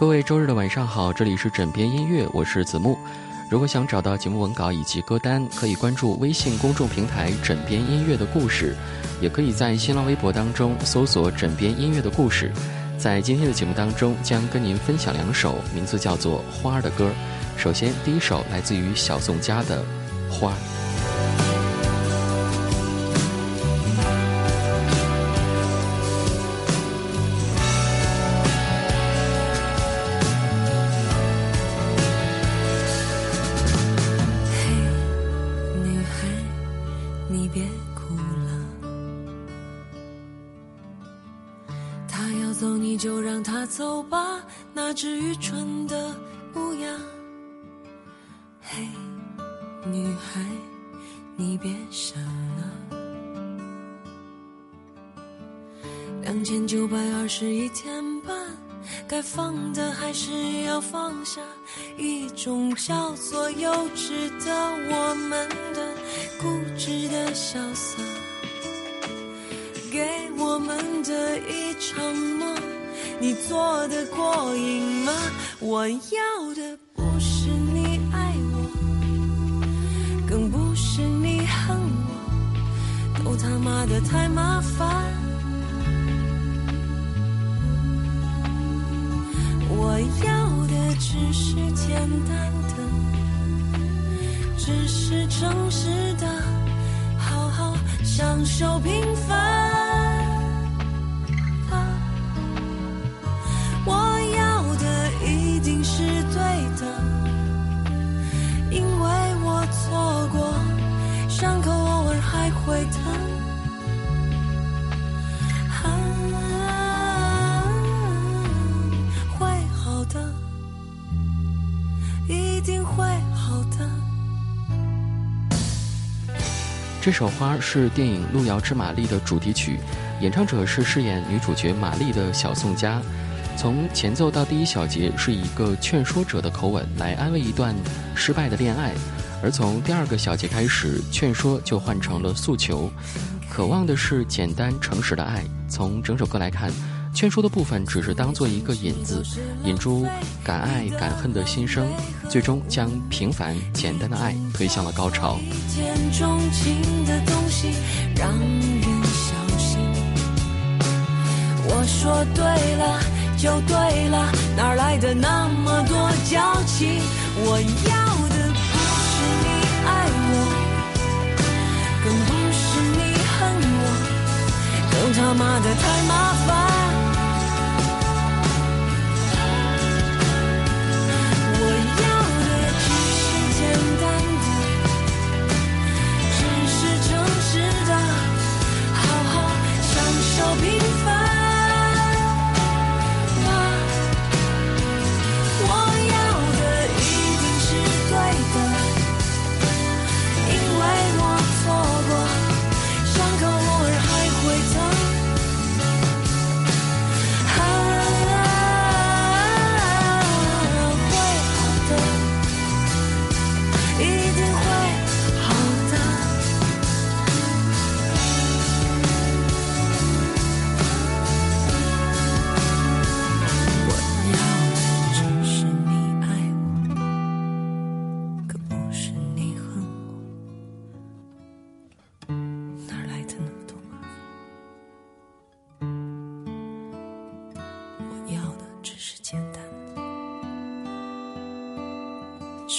各位周日的晚上好，这里是枕边音乐，我是子木。如果想找到节目文稿以及歌单，可以关注微信公众平台“枕边音乐的故事”，也可以在新浪微博当中搜索“枕边音乐的故事”。在今天的节目当中，将跟您分享两首名字叫做《花儿》的歌。首先，第一首来自于小宋佳的《花》。就让它走吧那只愚蠢的乌鸦，嘿，女孩，你别想了。两千九百二十一天半，该放的还是要放下，一种叫做幼稚的我们的固执的潇洒，给我们的一场梦。你做的过瘾吗？我要的不是你爱我，更不是你恨我，都他妈的太麻烦。我要的只是简单的，只是诚实的，好好享受平凡。会疼，会好的，一定会好的。这首《花》是电影《路遥知马力》的主题曲，演唱者是饰演女主角玛丽的小宋佳。从前奏到第一小节，是一个劝说者的口吻来安慰一段失败的恋爱。而从第二个小节开始，劝说就换成了诉求，渴望的是简单诚实的爱。从整首歌来看，劝说的部分只是当做一个引子，引出敢爱敢恨的心声，最终将平凡简单的爱推向了高潮。一见钟情的东西让人小心。我说对了就对了，哪来的那么多矫情？我要。他妈的太麻烦。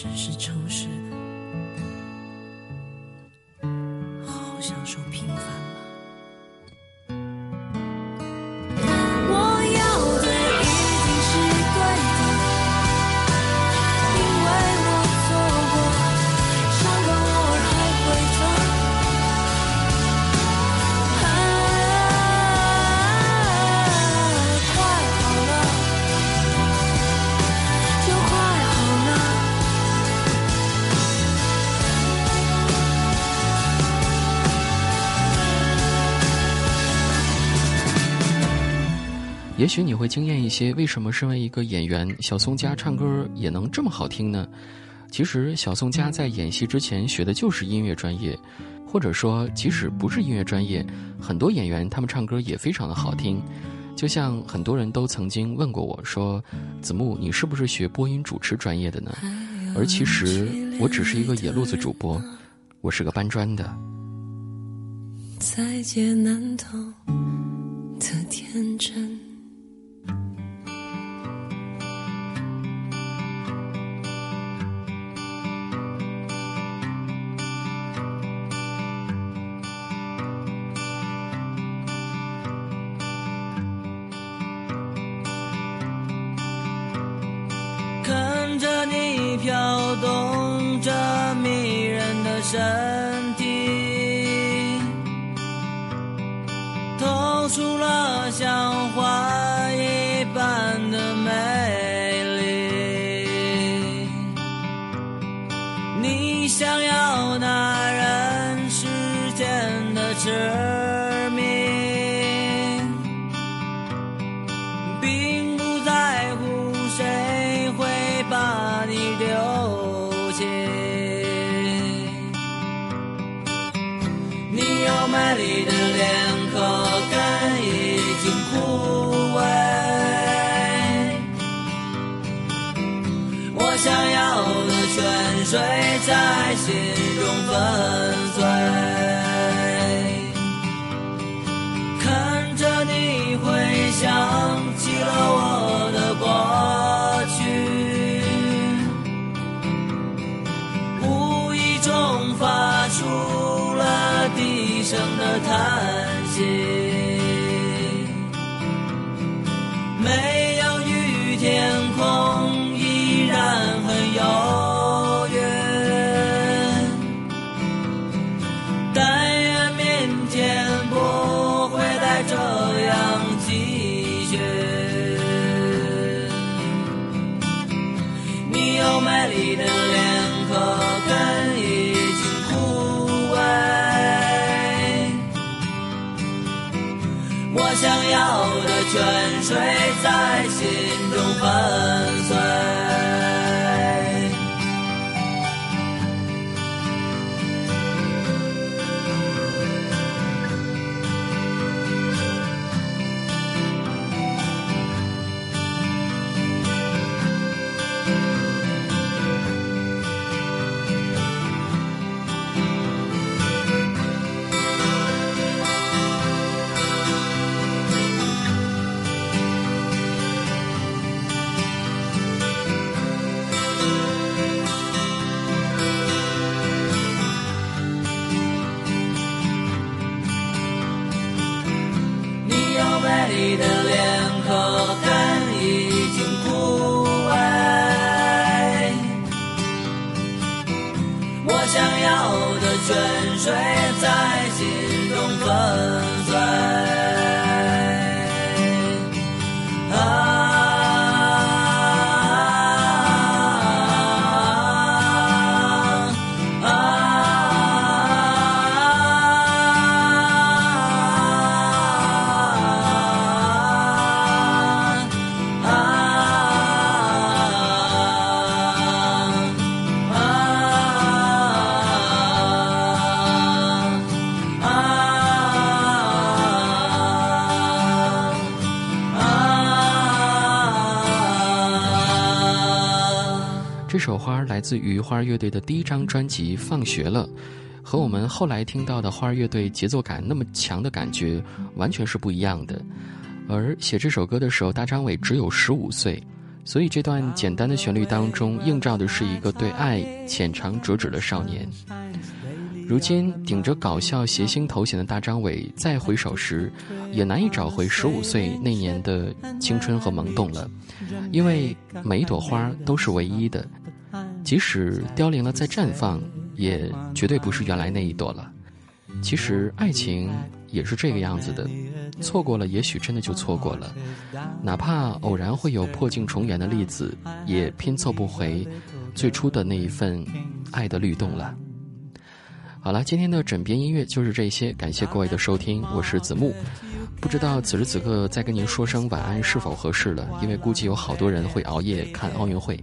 只是诚实，好好享受平凡。也许你会惊艳一些，为什么身为一个演员，小宋佳唱歌也能这么好听呢？其实，小宋佳在演戏之前学的就是音乐专业，或者说，即使不是音乐专业，很多演员他们唱歌也非常的好听。就像很多人都曾经问过我说：“子木，你是不是学播音主持专业的呢？”而其实我只是一个野路子主播，我是个搬砖的。在劫难逃的天真。飘动着迷人的身体。美丽的脸和根已经枯萎，我想要的泉水在心中粉美丽的脸和根已经枯萎，我。想要的泉水在心中粉碎。这首花来自于花儿乐队的第一张专辑《放学了》，和我们后来听到的花儿乐队节奏感那么强的感觉完全是不一样的。而写这首歌的时候，大张伟只有十五岁，所以这段简单的旋律当中映照的是一个对爱浅尝辄止的少年。如今顶着搞笑谐星头衔的大张伟再回首时，也难以找回十五岁那年的青春和萌动了，因为每一朵花都是唯一的。即使凋零了再绽放，也绝对不是原来那一朵了。其实爱情也是这个样子的，错过了也许真的就错过了，哪怕偶然会有破镜重圆的例子，也拼凑不回最初的那一份爱的律动了。好了，今天的枕边音乐就是这些，感谢各位的收听，我是子木。不知道此时此刻再跟您说声晚安是否合适了，因为估计有好多人会熬夜看奥运会。